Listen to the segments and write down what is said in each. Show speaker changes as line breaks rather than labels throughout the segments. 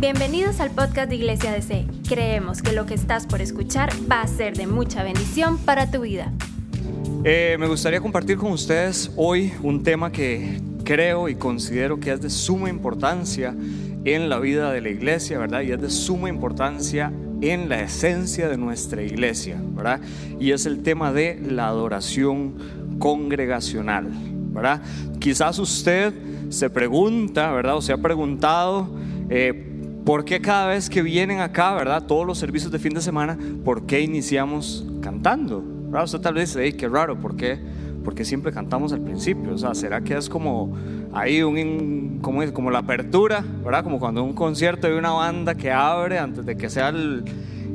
Bienvenidos al podcast de Iglesia DC. Creemos que lo que estás por escuchar va a ser de mucha bendición para tu vida.
Eh, me gustaría compartir con ustedes hoy un tema que creo y considero que es de suma importancia en la vida de la iglesia, ¿verdad? Y es de suma importancia en la esencia de nuestra iglesia, ¿verdad? Y es el tema de la adoración congregacional, ¿verdad? Quizás usted se pregunta, ¿verdad? O se ha preguntado, eh, ¿por qué cada vez que vienen acá, ¿verdad? Todos los servicios de fin de semana, ¿por qué iniciamos cantando? ¿Verdad? Usted tal vez dice, qué raro, ¿por qué? Porque siempre cantamos al principio, o sea, ¿será que es como ahí un, como, como la apertura, ¿verdad? Como cuando un concierto hay una banda que abre antes de que sea el,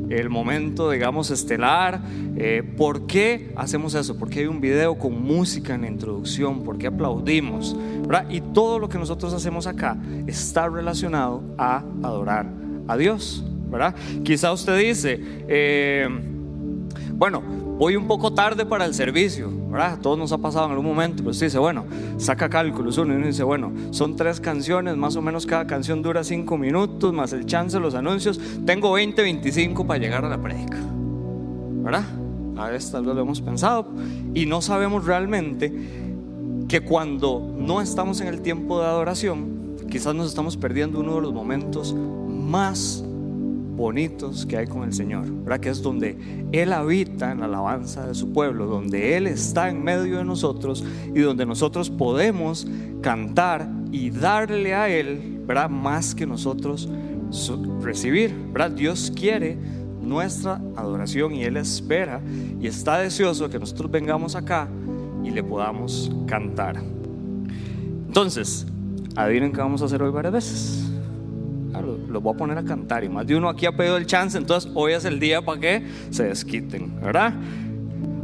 el momento, digamos, estelar. Eh, ¿Por qué hacemos eso? ¿Por qué hay un video con música en la introducción? ¿Por qué aplaudimos? ¿verdad? Y todo lo que nosotros hacemos acá está relacionado a adorar a Dios, ¿verdad? Quizá usted dice, eh, bueno, voy un poco tarde para el servicio, ¿verdad? Todos nos ha pasado en algún momento, pero usted dice, bueno, saca cálculos uno y uno dice, bueno, son tres canciones, más o menos cada canción dura cinco minutos, más el chance los anuncios, tengo 20, 25 para llegar a la prédica, ¿verdad? A veces tal vez lo hemos pensado y no sabemos realmente que cuando no estamos en el tiempo de adoración, quizás nos estamos perdiendo uno de los momentos más bonitos que hay con el Señor, ¿verdad? Que es donde Él habita en la alabanza de su pueblo, donde Él está en medio de nosotros y donde nosotros podemos cantar y darle a Él, ¿verdad? Más que nosotros recibir, ¿verdad? Dios quiere nuestra adoración y Él espera y está deseoso que nosotros vengamos acá y le podamos cantar. Entonces, adivinen qué vamos a hacer hoy varias veces los voy a poner a cantar. Y más de uno aquí ha pedido el chance, entonces hoy es el día para que se desquiten, ¿verdad?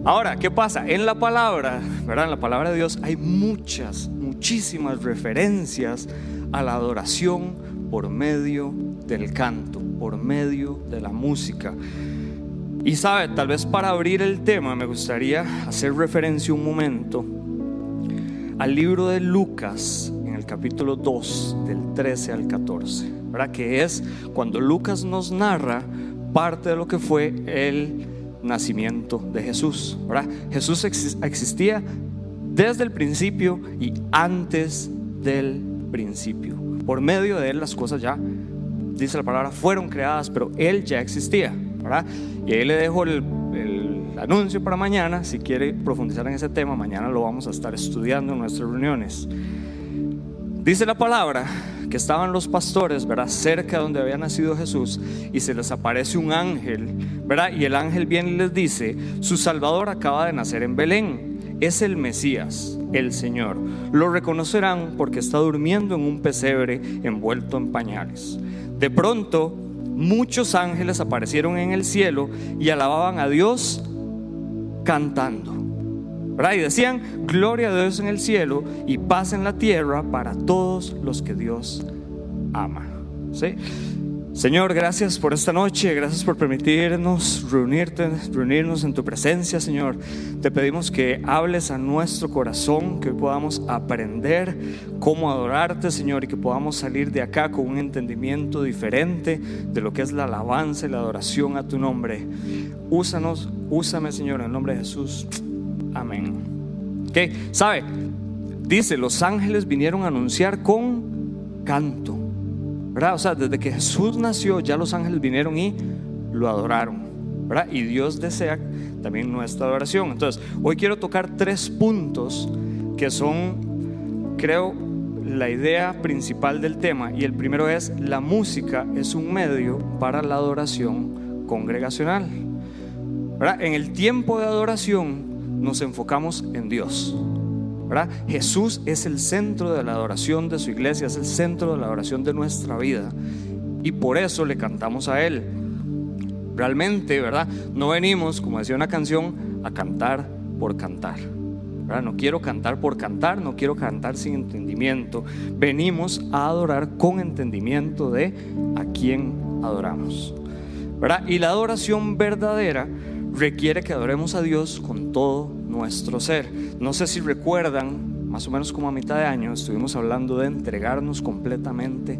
Ahora, ¿qué pasa? En la palabra, ¿verdad? En la palabra de Dios hay muchas, muchísimas referencias a la adoración por medio del canto, por medio de la música. Y sabe, tal vez para abrir el tema me gustaría hacer referencia un momento al libro de Lucas en el capítulo 2 del 13 al 14. ¿Verdad? Que es cuando Lucas nos narra parte de lo que fue el nacimiento de Jesús, ¿verdad? Jesús existía desde el principio y antes del principio. Por medio de él las cosas ya, dice la palabra, fueron creadas, pero él ya existía, ¿verdad? Y ahí le dejo el, el anuncio para mañana, si quiere profundizar en ese tema, mañana lo vamos a estar estudiando en nuestras reuniones. Dice la palabra que estaban los pastores, ¿verdad? Cerca de donde había nacido Jesús y se les aparece un ángel, ¿verdad? Y el ángel viene y les dice, su Salvador acaba de nacer en Belén, es el Mesías, el Señor. Lo reconocerán porque está durmiendo en un pesebre envuelto en pañales. De pronto, muchos ángeles aparecieron en el cielo y alababan a Dios cantando. Y decían, gloria a Dios en el cielo y paz en la tierra para todos los que Dios ama. Señor, gracias por esta noche, gracias por permitirnos reunirte, reunirnos en tu presencia, Señor. Te pedimos que hables a nuestro corazón, que podamos aprender cómo adorarte, Señor, y que podamos salir de acá con un entendimiento diferente de lo que es la alabanza y la adoración a tu nombre. Úsanos, úsame, Señor, en el nombre de Jesús. Amén. Ok, ¿sabe? Dice, los ángeles vinieron a anunciar con canto. ¿Verdad? O sea, desde que Jesús nació, ya los ángeles vinieron y lo adoraron. ¿verdad? Y Dios desea también nuestra adoración. Entonces, hoy quiero tocar tres puntos que son, creo, la idea principal del tema. Y el primero es, la música es un medio para la adoración congregacional. ¿verdad? En el tiempo de adoración, nos enfocamos en Dios. ¿verdad? Jesús es el centro de la adoración de su iglesia, es el centro de la adoración de nuestra vida. Y por eso le cantamos a Él. Realmente, ¿verdad? No venimos, como decía una canción, a cantar por cantar. ¿verdad? No quiero cantar por cantar, no quiero cantar sin entendimiento. Venimos a adorar con entendimiento de a quién adoramos. ¿verdad? Y la adoración verdadera requiere que adoremos a Dios con todo nuestro ser. No sé si recuerdan, más o menos como a mitad de año, estuvimos hablando de entregarnos completamente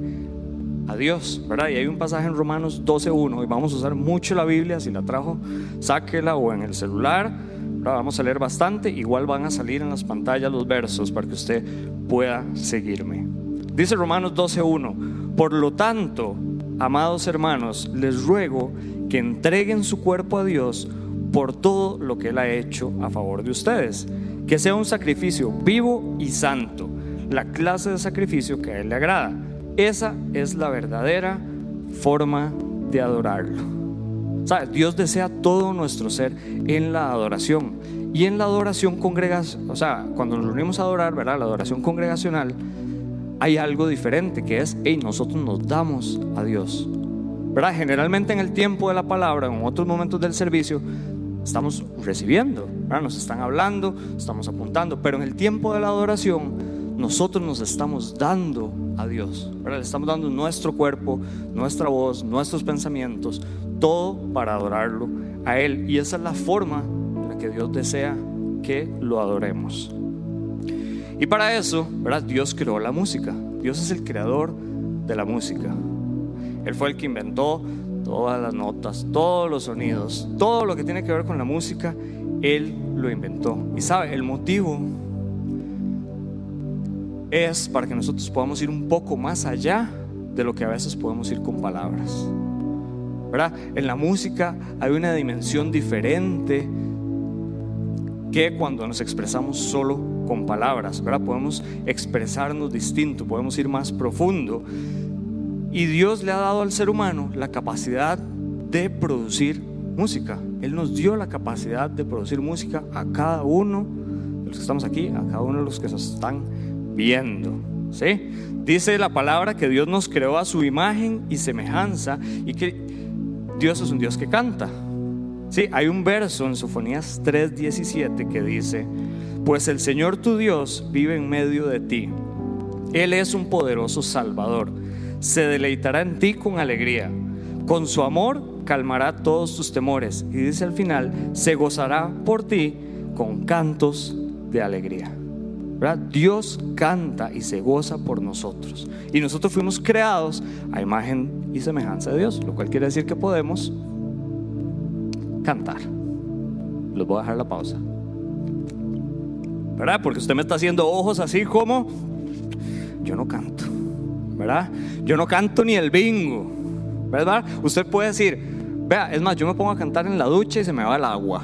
a Dios, ¿verdad? Y hay un pasaje en Romanos 12.1 y vamos a usar mucho la Biblia, si la trajo, sáquela o en el celular, vamos a leer bastante, igual van a salir en las pantallas los versos para que usted pueda seguirme. Dice Romanos 12.1, por lo tanto, amados hermanos, les ruego que entreguen su cuerpo a Dios por todo lo que Él ha hecho a favor de ustedes, que sea un sacrificio vivo y santo, la clase de sacrificio que a Él le agrada. Esa es la verdadera forma de adorarlo. Dios desea todo nuestro ser en la adoración. Y en la adoración congregacional, o sea, cuando nos reunimos a adorar, ¿verdad? La adoración congregacional, hay algo diferente que es, hey, nosotros nos damos a Dios. ¿Verdad? Generalmente en el tiempo de la palabra, en otros momentos del servicio, estamos recibiendo, nos están hablando, estamos apuntando, pero en el tiempo de la adoración nosotros nos estamos dando a Dios, le estamos dando nuestro cuerpo, nuestra voz, nuestros pensamientos, todo para adorarlo a Él. Y esa es la forma en la que Dios desea que lo adoremos. Y para eso, ¿verdad? Dios creó la música. Dios es el creador de la música. Él fue el que inventó todas las notas, todos los sonidos, todo lo que tiene que ver con la música, Él lo inventó. Y sabe, el motivo es para que nosotros podamos ir un poco más allá de lo que a veces podemos ir con palabras. ¿Verdad? En la música hay una dimensión diferente que cuando nos expresamos solo con palabras, ¿verdad? Podemos expresarnos distinto, podemos ir más profundo. Y Dios le ha dado al ser humano la capacidad de producir música. Él nos dio la capacidad de producir música a cada uno de los que estamos aquí, a cada uno de los que nos están viendo. ¿sí? Dice la palabra que Dios nos creó a su imagen y semejanza y que Dios es un Dios que canta. Sí, hay un verso en Sofonías 3:17 que dice, pues el Señor tu Dios vive en medio de ti. Él es un poderoso Salvador se deleitará en ti con alegría. Con su amor calmará todos tus temores. Y dice al final, se gozará por ti con cantos de alegría. Dios canta y se goza por nosotros. Y nosotros fuimos creados a imagen y semejanza de Dios, lo cual quiere decir que podemos cantar. Les voy a dejar la pausa. ¿Verdad? Porque usted me está haciendo ojos así como yo no canto. ¿Verdad? Yo no canto ni el bingo, ¿verdad? Usted puede decir, vea, es más, yo me pongo a cantar en la ducha y se me va el agua,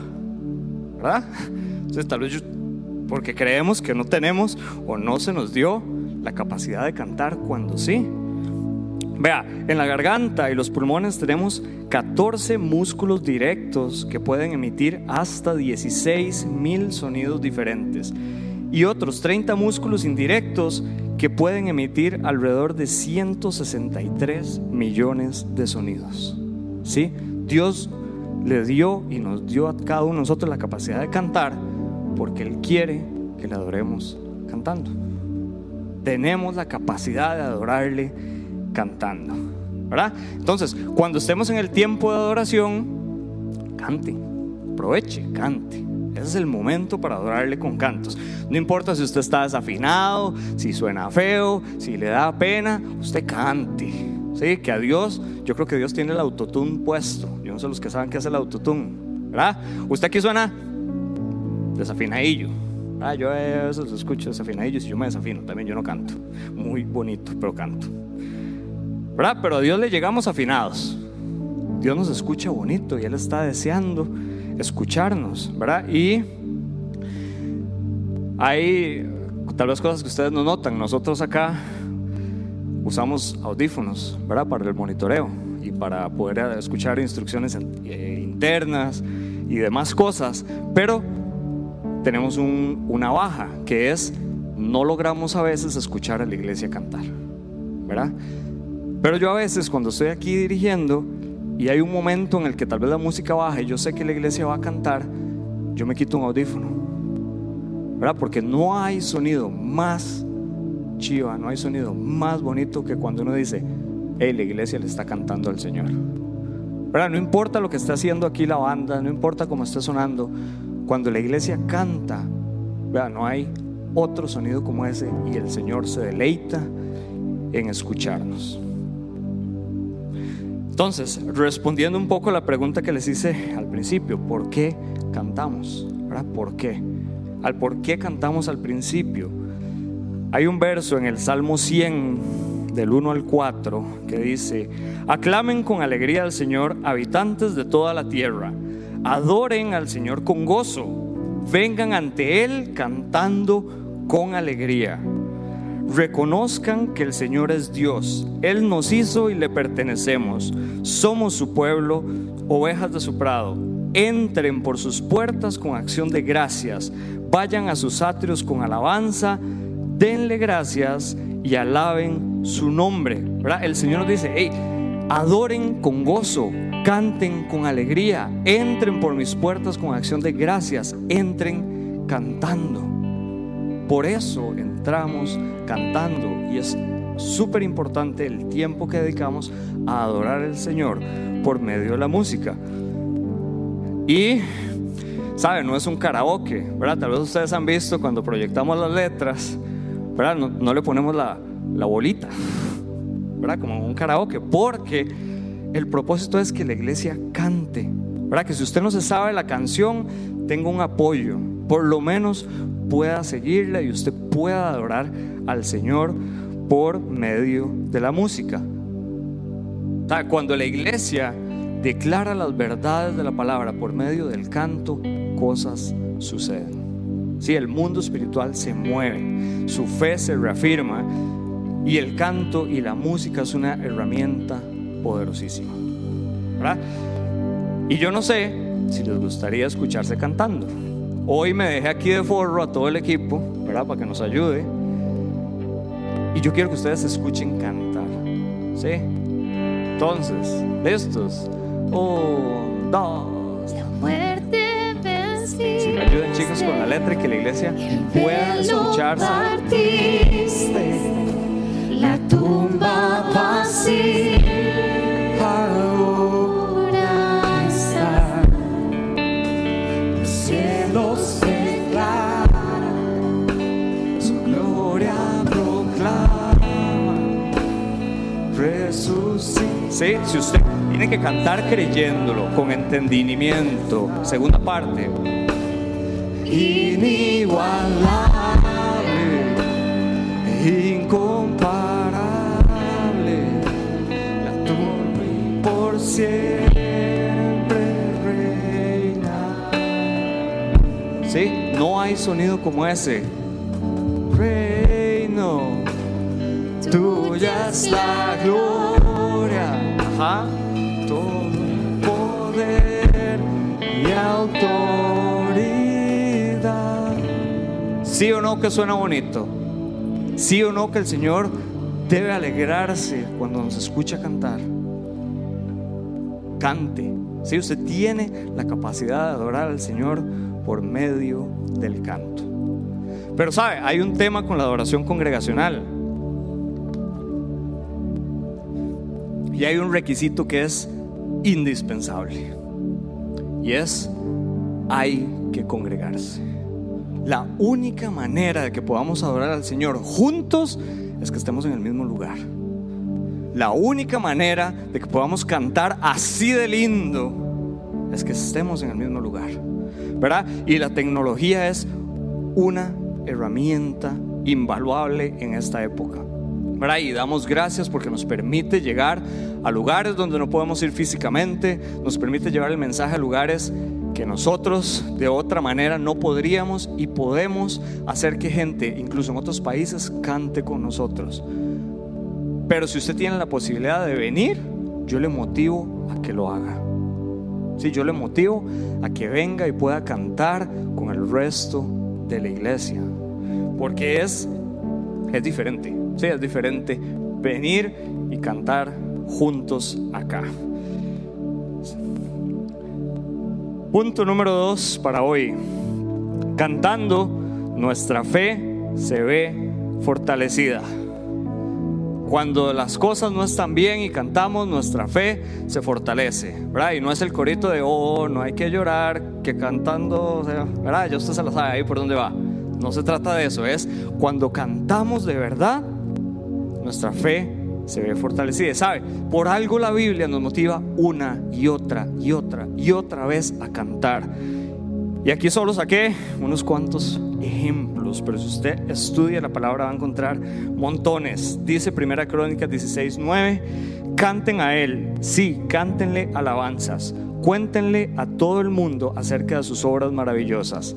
¿verdad? Entonces tal vez porque creemos que no tenemos o no se nos dio la capacidad de cantar cuando sí. Vea, en la garganta y los pulmones tenemos 14 músculos directos que pueden emitir hasta 16 mil sonidos diferentes y otros 30 músculos indirectos que pueden emitir alrededor de 163 millones de sonidos. ¿Sí? Dios le dio y nos dio a cada uno de nosotros la capacidad de cantar porque Él quiere que le adoremos cantando. Tenemos la capacidad de adorarle cantando. ¿Verdad? Entonces, cuando estemos en el tiempo de adoración, cante, aproveche, cante. Es el momento para adorarle con cantos. No importa si usted está desafinado, si suena feo, si le da pena, usted cante. Sí, que a Dios, yo creo que Dios tiene el autotune puesto. Yo no sé los que saben qué es el autotune, ¿verdad? Usted aquí suena desafinadillo. Ah, yo a veces escucho desafinadillo y yo me desafino, también yo no canto. Muy bonito, pero canto. ¿Verdad? Pero a Dios le llegamos afinados. Dios nos escucha bonito y Él está deseando escucharnos, ¿verdad? Y hay tal vez cosas que ustedes no notan. Nosotros acá usamos audífonos, ¿verdad? Para el monitoreo y para poder escuchar instrucciones eh, internas y demás cosas. Pero tenemos una baja, que es no logramos a veces escuchar a la iglesia cantar, ¿verdad? Pero yo a veces cuando estoy aquí dirigiendo y hay un momento en el que tal vez la música baja y yo sé que la iglesia va a cantar, yo me quito un audífono. ¿Verdad? Porque no hay sonido más chiva, no hay sonido más bonito que cuando uno dice, hey, la iglesia le está cantando al Señor. ¿Verdad? No importa lo que esté haciendo aquí la banda, no importa cómo esté sonando, cuando la iglesia canta, ¿verdad? no hay otro sonido como ese y el Señor se deleita en escucharnos. Entonces, respondiendo un poco a la pregunta que les hice al principio, ¿por qué cantamos? ¿Por qué? Al por qué cantamos al principio. Hay un verso en el Salmo 100, del 1 al 4, que dice, aclamen con alegría al Señor, habitantes de toda la tierra, adoren al Señor con gozo, vengan ante Él cantando con alegría. Reconozcan que el Señor es Dios, Él nos hizo y le pertenecemos, somos su pueblo, ovejas de su prado. Entren por sus puertas con acción de gracias, vayan a sus atrios con alabanza, denle gracias y alaben su nombre. El Señor nos dice, adoren con gozo, canten con alegría, entren por mis puertas con acción de gracias, entren cantando. Por eso entramos cantando y es súper importante el tiempo que dedicamos a adorar al Señor por medio de la música. Y, ¿saben? No es un karaoke, ¿verdad? Tal vez ustedes han visto cuando proyectamos las letras, ¿verdad? No, le ponemos la, la bolita, ¿verdad? Como un karaoke, porque el propósito es que la iglesia cante, ¿verdad? Que si usted no se sabe la canción, tenga un apoyo, por lo menos pueda seguirla y usted pueda adorar al Señor por medio de la música. Cuando la iglesia declara las verdades de la palabra por medio del canto, cosas suceden. Si el mundo espiritual se mueve, su fe se reafirma y el canto y la música es una herramienta poderosísima. Y yo no sé si les gustaría escucharse cantando. Hoy me dejé aquí de forro a todo el equipo, ¿verdad? Para que nos ayude. Y yo quiero que ustedes escuchen cantar. ¿Sí? Entonces, listos. Un, dos.
La muerte vencí.
Si me ayudan chicos con la letra y que la iglesia pueda escucharse.
La tumba vacía.
¿Sí? Si usted tiene que cantar creyéndolo, con entendimiento. Segunda parte. Inigualable, incomparable, la torre por siempre reina. ¿Sí? No hay sonido como ese. Tuya es la gloria todo poder y autoridad. ¿Sí o no que suena bonito? ¿Sí o no que el Señor debe alegrarse cuando nos escucha cantar? Cante. Si usted tiene la capacidad de adorar al Señor por medio del canto. Pero sabe, hay un tema con la adoración congregacional. Y hay un requisito que es indispensable. Y es, hay que congregarse. La única manera de que podamos adorar al Señor juntos es que estemos en el mismo lugar. La única manera de que podamos cantar así de lindo es que estemos en el mismo lugar. ¿Verdad? Y la tecnología es una herramienta invaluable en esta época. Y damos gracias porque nos permite llegar a lugares donde no podemos ir físicamente, nos permite llevar el mensaje a lugares que nosotros de otra manera no podríamos y podemos hacer que gente, incluso en otros países, cante con nosotros. Pero si usted tiene la posibilidad de venir, yo le motivo a que lo haga. Sí, yo le motivo a que venga y pueda cantar con el resto de la iglesia. Porque es, es diferente. Sí, es diferente venir y cantar juntos acá. Punto número dos para hoy. Cantando, nuestra fe se ve fortalecida. Cuando las cosas no están bien y cantamos, nuestra fe se fortalece, ¿verdad? Y no es el corito de, oh, no hay que llorar, que cantando, ¿verdad? Ya usted se lo sabe ahí por dónde va. No se trata de eso, es cuando cantamos de verdad, nuestra fe se ve fortalecida. ¿Sabe? Por algo la Biblia nos motiva una y otra y otra y otra vez a cantar. Y aquí solo saqué unos cuantos ejemplos, pero si usted estudia la palabra va a encontrar montones. Dice Primera Crónica 16, 9, canten a Él, sí, cántenle alabanzas, cuéntenle a todo el mundo acerca de sus obras maravillosas.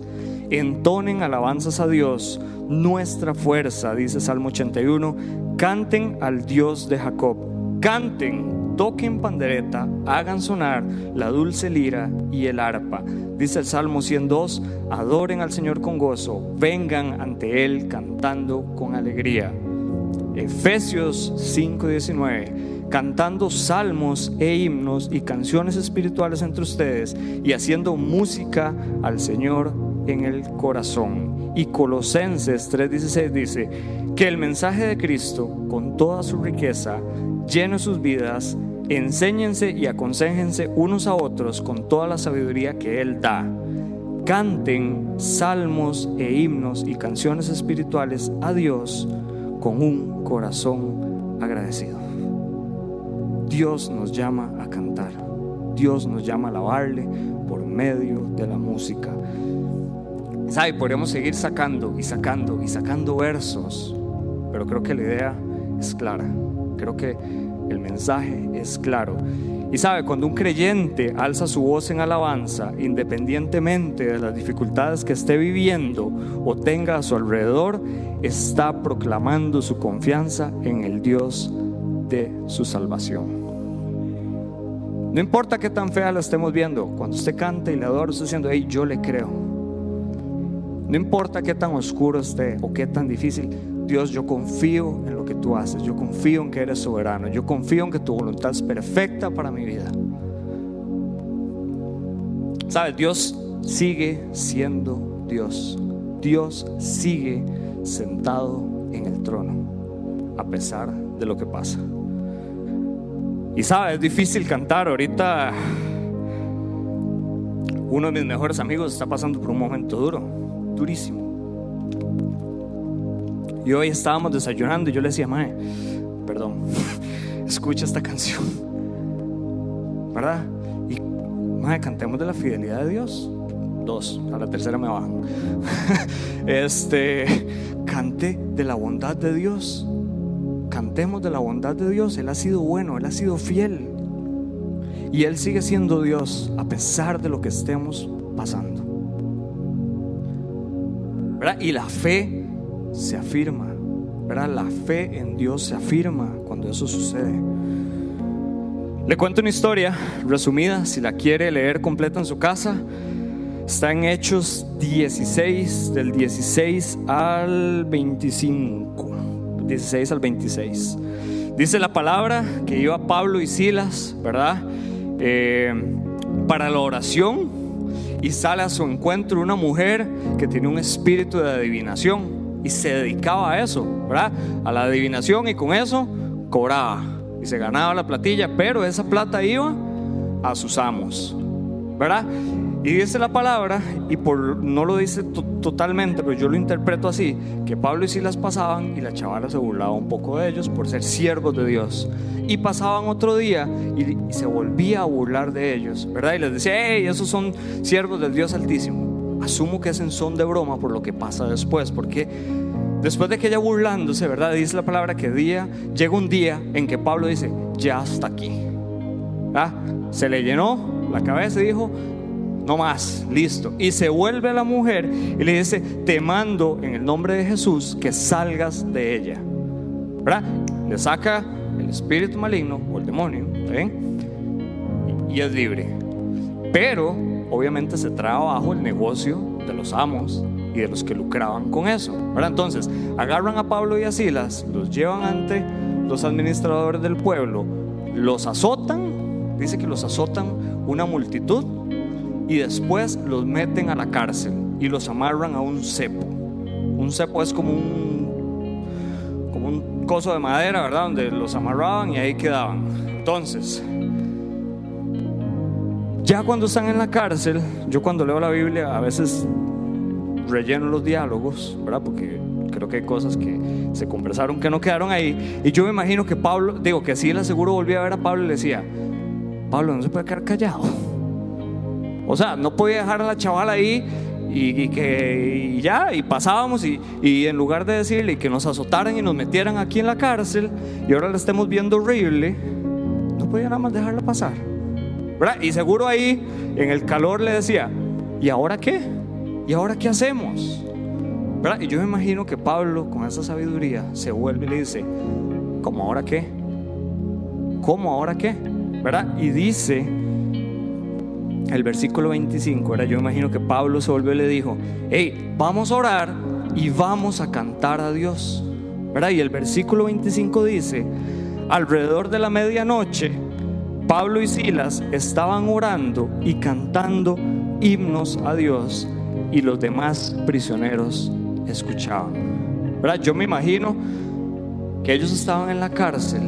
Entonen alabanzas a Dios, nuestra fuerza, dice Salmo 81, canten al Dios de Jacob, canten, toquen pandereta, hagan sonar la dulce lira y el arpa Dice el Salmo 102, adoren al Señor con gozo, vengan ante Él cantando con alegría. Efesios 5:19, cantando salmos e himnos y canciones espirituales entre ustedes y haciendo música al Señor en el corazón. Y Colosenses 3:16 dice, que el mensaje de Cristo, con toda su riqueza, llene sus vidas Enséñense y aconsejense unos a otros con toda la sabiduría que Él da. Canten salmos e himnos y canciones espirituales a Dios con un corazón agradecido. Dios nos llama a cantar. Dios nos llama a alabarle por medio de la música. ¿Sabe? Podríamos seguir sacando y sacando y sacando versos, pero creo que la idea es clara. Creo que el mensaje es claro. Y sabe, cuando un creyente alza su voz en alabanza, independientemente de las dificultades que esté viviendo o tenga a su alrededor, está proclamando su confianza en el Dios de su salvación. No importa qué tan fea la estemos viendo, cuando usted canta y le adora, está diciendo, hey, yo le creo. No importa qué tan oscuro esté o qué tan difícil, Dios, yo confío en lo que tú haces, yo confío en que eres soberano, yo confío en que tu voluntad es perfecta para mi vida. ¿Sabes? Dios sigue siendo Dios. Dios sigue sentado en el trono, a pesar de lo que pasa. Y sabes, es difícil cantar. Ahorita uno de mis mejores amigos está pasando por un momento duro, durísimo. Y hoy estábamos desayunando y yo le decía, Mae, perdón, escucha esta canción, ¿verdad? Y, Mae, cantemos de la fidelidad de Dios. Dos, a la tercera me bajan. este, cante de la bondad de Dios. Cantemos de la bondad de Dios. Él ha sido bueno, Él ha sido fiel. Y Él sigue siendo Dios a pesar de lo que estemos pasando. Y la fe se afirma, ¿verdad? La fe en Dios se afirma cuando eso sucede. Le cuento una historia resumida, si la quiere leer completa en su casa. Está en Hechos 16, del 16 al 25. 16 al 26. Dice la palabra que iba Pablo y Silas, ¿verdad? Eh, para la oración y sale a su encuentro una mujer que tiene un espíritu de adivinación y se dedicaba a eso, ¿verdad? A la adivinación y con eso cobraba y se ganaba la platilla, pero esa plata iba a sus amos, ¿verdad? Y dice la palabra, y por, no lo dice totalmente, pero yo lo interpreto así, que Pablo y Silas pasaban y la chavala se burlaba un poco de ellos por ser siervos de Dios. Y pasaban otro día y, se volvía a burlar de ellos, ¿verdad? Y les decía, hey, esos son siervos del Dios Altísimo. Asumo que es en son de broma por lo que pasa después, porque después de que ella burlándose, ¿verdad? Dice la palabra que día, llega un día en que Pablo dice, ya hasta aquí. ¿Ah? Se le llenó la cabeza y dijo, no más, listo. Y se vuelve a la mujer y le dice, te mando en el nombre de Jesús que salgas de ella. ¿Verdad? Le saca el espíritu maligno o el demonio. Y es libre. Pero obviamente se trae abajo el negocio de los amos y de los que lucraban con eso. Entonces, agarran a Pablo y a Silas, los llevan ante los administradores del pueblo, los azotan, dice que los azotan una multitud y después los meten a la cárcel y los amarran a un cepo. Un cepo es como un, como un coso de madera, ¿verdad? Donde los amarraban y ahí quedaban. Entonces, ya cuando están en la cárcel, yo cuando leo la Biblia a veces relleno los diálogos, ¿verdad? Porque creo que hay cosas que se conversaron que no quedaron ahí. Y yo me imagino que Pablo, digo que así él seguro volvía a ver a Pablo y le decía, Pablo, no se puede quedar callado. O sea, no podía dejar a la chavala ahí y, que ya, y pasábamos y, y, en lugar de decirle que nos azotaran y nos metieran aquí en la cárcel y ahora la estemos viendo horrible, no podía nada más dejarla pasar. ¿verdad? Y seguro ahí en el calor le decía, ¿y ahora qué? ¿Y ahora qué hacemos? ¿verdad? Y yo me imagino que Pablo con esa sabiduría se vuelve y le dice, ¿cómo ahora qué? ¿Cómo ahora qué? ¿verdad? Y dice el versículo 25, era yo imagino que Pablo se volvió y le dijo, hey, vamos a orar y vamos a cantar a Dios. ¿verdad? Y el versículo 25 dice, alrededor de la medianoche, Pablo y Silas estaban orando y cantando himnos a Dios y los demás prisioneros escuchaban. ¿verdad? Yo me imagino que ellos estaban en la cárcel,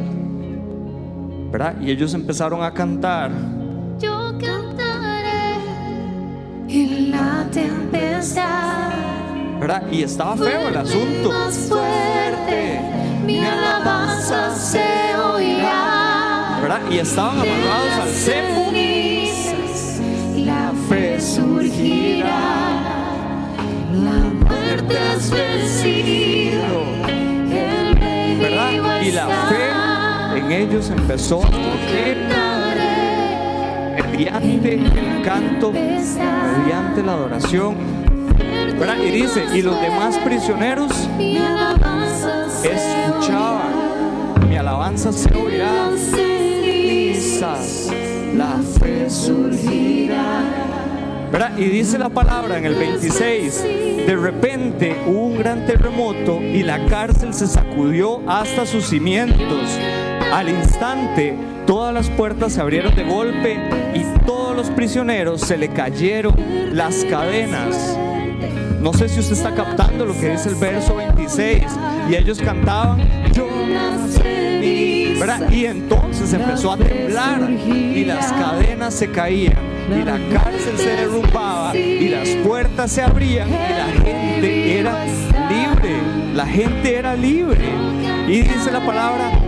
¿verdad? Y ellos empezaron a cantar.
En la tempestad.
¿verdad? Y estaba feo el asunto.
Más fuerte, mi alabanza se oirá.
Y estaban amarrados al cepo.
La fe surgirá, la muerte has vencido,
¿verdad? Y la fe en ellos empezó a surgir mediante el canto, mediante la adoración. Y dice, y los demás prisioneros escuchaban, mi alabanza se oirá. Y dice la palabra en el 26, de repente hubo un gran terremoto y la cárcel se sacudió hasta sus cimientos. Al instante, todas las puertas se abrieron de golpe y todos los prisioneros se le cayeron las cadenas. No sé si usted está captando lo que dice el verso 26. Y ellos cantaban, yo y entonces empezó a temblar y las cadenas se caían y la cárcel se derrumbaba y las puertas se abrían y la gente era libre. La gente era libre. Y dice la palabra,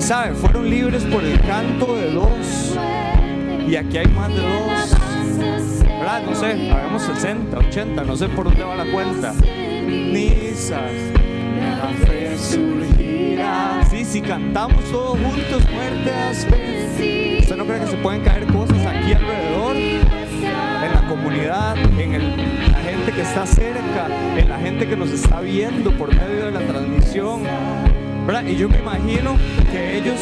Y saben, fueron libres por el canto de dos. Y aquí hay más de dos. ¿Verdad? No sé, hagamos 60, 80, no sé por dónde va la cuenta. Nisas la fe surgirá. Sí, si cantamos todos juntos, muertes. ¿Usted no cree que se pueden caer cosas aquí alrededor? En la comunidad, en la gente que está cerca, en la gente que nos está viendo por medio de la transmisión. Y yo me imagino que ellos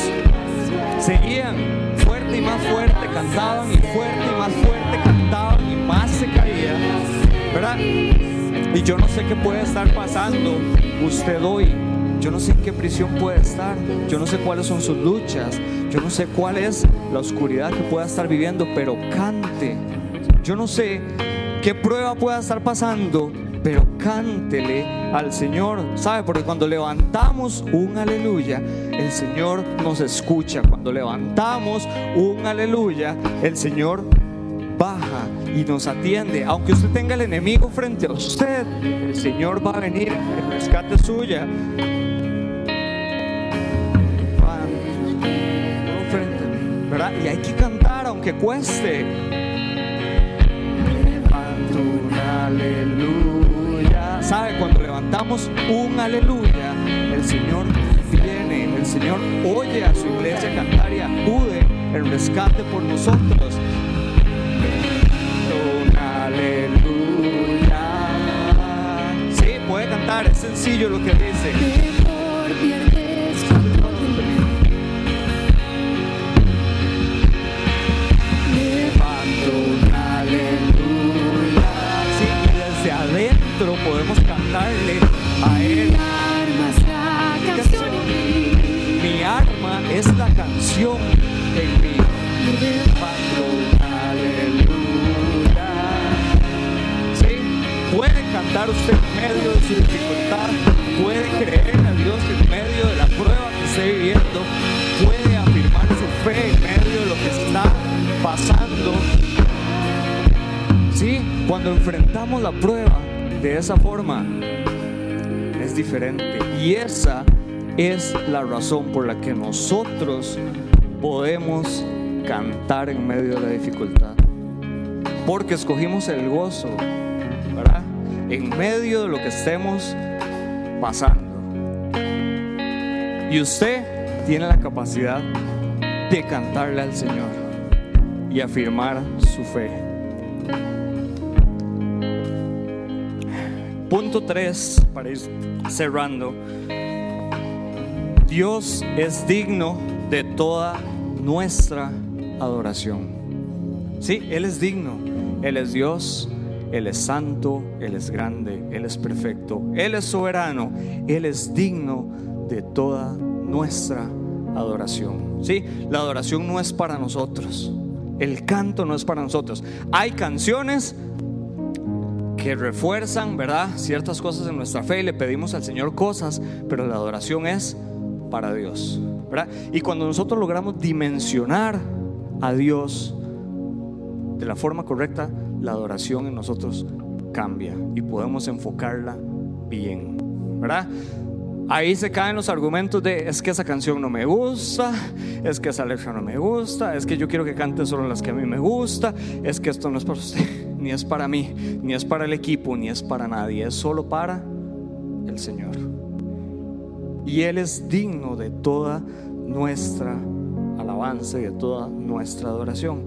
seguían fuerte y más fuerte, cantaban y fuerte y más fuerte cantaban y más se caían. ¿verdad? Y yo no sé qué puede estar pasando usted hoy. Yo no sé en qué prisión puede estar. Yo no sé cuáles son sus luchas. Yo no sé cuál es la oscuridad que pueda estar viviendo, pero cante. Yo no sé qué prueba pueda estar pasando, pero cántele al Señor. ¿Sabe? Porque cuando levantamos un aleluya, el Señor nos escucha. Cuando levantamos un aleluya, el Señor baja y nos atiende. Aunque usted tenga el enemigo frente a usted, el Señor va a venir en rescate suya. ¿verdad? Y hay que cantar aunque cueste. un aleluya. ¿Sabe? Cuando levantamos un aleluya, el Señor viene, el Señor oye a su iglesia cantar y acude en rescate por nosotros. es sencillo lo que Cuando enfrentamos la prueba de esa forma, es diferente. Y esa es la razón por la que nosotros podemos cantar en medio de la dificultad. Porque escogimos el gozo, ¿verdad? En medio de lo que estemos pasando. Y usted tiene la capacidad de cantarle al Señor y afirmar su fe. Punto 3, para ir cerrando. Dios es digno de toda nuestra adoración. Sí, Él es digno. Él es Dios, Él es santo, Él es grande, Él es perfecto, Él es soberano, Él es digno de toda nuestra adoración. Sí, la adoración no es para nosotros. El canto no es para nosotros. Hay canciones que refuerzan, ¿verdad? Ciertas cosas en nuestra fe y le pedimos al Señor cosas, pero la adoración es para Dios, ¿verdad? Y cuando nosotros logramos dimensionar a Dios de la forma correcta, la adoración en nosotros cambia y podemos enfocarla bien, ¿verdad? Ahí se caen los argumentos de es que esa canción no me gusta, es que esa letra no me gusta, es que yo quiero que cante solo las que a mí me gusta, es que esto no es para usted, ni es para mí, ni es para el equipo, ni es para nadie, es solo para el Señor. Y Él es digno de toda nuestra alabanza y de toda nuestra adoración.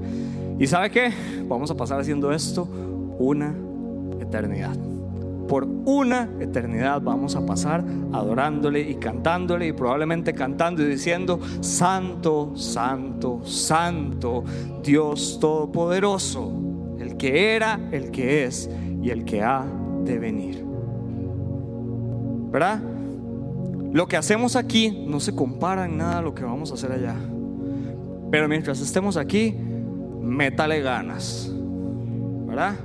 ¿Y sabe qué? Vamos a pasar haciendo esto una eternidad por una eternidad vamos a pasar adorándole y cantándole y probablemente cantando y diciendo, Santo, Santo, Santo, Dios Todopoderoso, el que era, el que es y el que ha de venir. ¿Verdad? Lo que hacemos aquí no se compara en nada a lo que vamos a hacer allá. Pero mientras estemos aquí, métale ganas. ¿Verdad?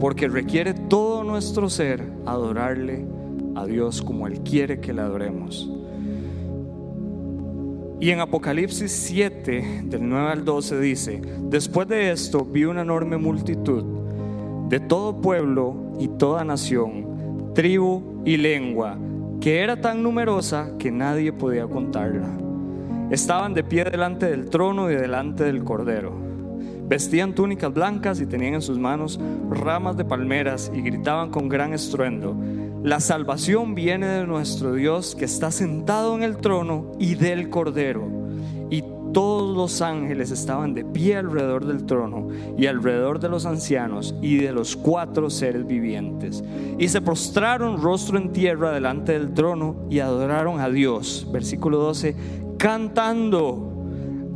Porque requiere todo nuestro ser adorarle a Dios como Él quiere que le adoremos. Y en Apocalipsis 7, del 9 al 12 dice, después de esto vi una enorme multitud de todo pueblo y toda nación, tribu y lengua, que era tan numerosa que nadie podía contarla. Estaban de pie delante del trono y delante del cordero Vestían túnicas blancas y tenían en sus manos ramas de palmeras y gritaban con gran estruendo, la salvación viene de nuestro Dios que está sentado en el trono y del Cordero. Y todos los ángeles estaban de pie alrededor del trono y alrededor de los ancianos y de los cuatro seres vivientes. Y se postraron rostro en tierra delante del trono y adoraron a Dios. Versículo 12, cantando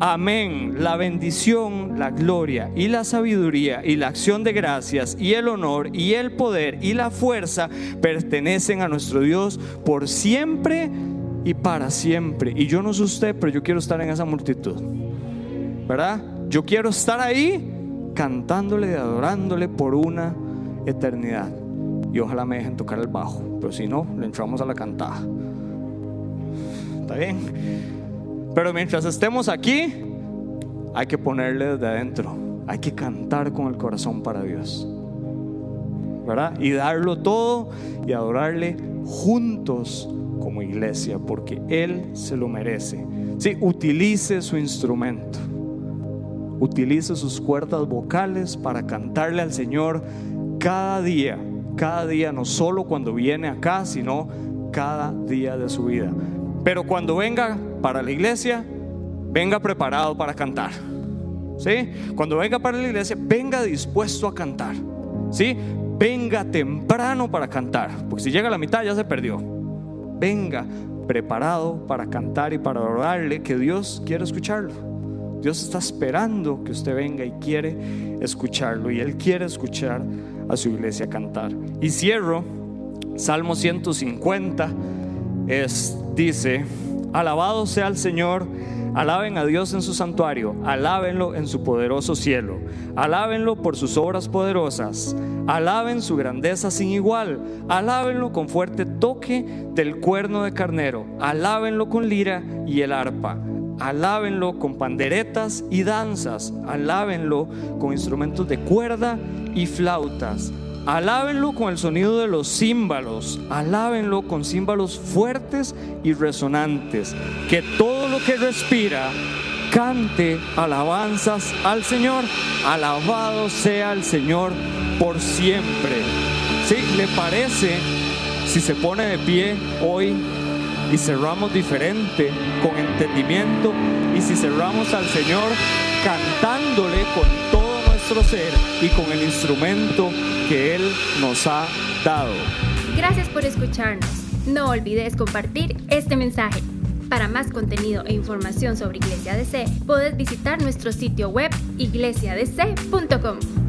Amén. La bendición, la gloria y la sabiduría y la acción de gracias y el honor y el poder y la fuerza pertenecen a nuestro Dios por siempre y para siempre. Y yo no sé usted, pero yo quiero estar en esa multitud. ¿Verdad? Yo quiero estar ahí cantándole y adorándole por una eternidad. Y ojalá me dejen tocar el bajo, pero si no, le entramos a la cantada. ¿Está bien? Pero mientras estemos aquí, hay que ponerle desde adentro. Hay que cantar con el corazón para Dios. ¿Verdad? Y darlo todo y adorarle juntos como iglesia, porque Él se lo merece. Sí, utilice su instrumento. Utilice sus cuerdas vocales para cantarle al Señor cada día. Cada día, no solo cuando viene acá, sino cada día de su vida. Pero cuando venga para la iglesia, venga preparado para cantar. ¿Sí? Cuando venga para la iglesia, venga dispuesto a cantar. ¿Sí? Venga temprano para cantar, porque si llega a la mitad ya se perdió. Venga preparado para cantar y para orarle que Dios quiere escucharlo. Dios está esperando que usted venga y quiere escucharlo y Él quiere escuchar a su iglesia cantar. Y cierro, Salmo 150 es, dice, Alabado sea el Señor, alaben a Dios en su santuario, alábenlo en su poderoso cielo, alábenlo por sus obras poderosas, alaben su grandeza sin igual, alábenlo con fuerte toque del cuerno de carnero, alábenlo con lira y el arpa, alábenlo con panderetas y danzas, alábenlo con instrumentos de cuerda y flautas. Alábenlo con el sonido de los címbalos, alábenlo con címbalos fuertes y resonantes. Que todo lo que respira cante alabanzas al Señor. Alabado sea el Señor por siempre. ¿Sí? ¿Le parece si se pone de pie hoy y cerramos diferente, con entendimiento, y si cerramos al Señor cantándole con todo ser y con el instrumento que Él nos ha dado?
Gracias por escucharnos. No olvides compartir este mensaje. Para más contenido e información sobre Iglesia DC, puedes visitar nuestro sitio web iglesiadc.com.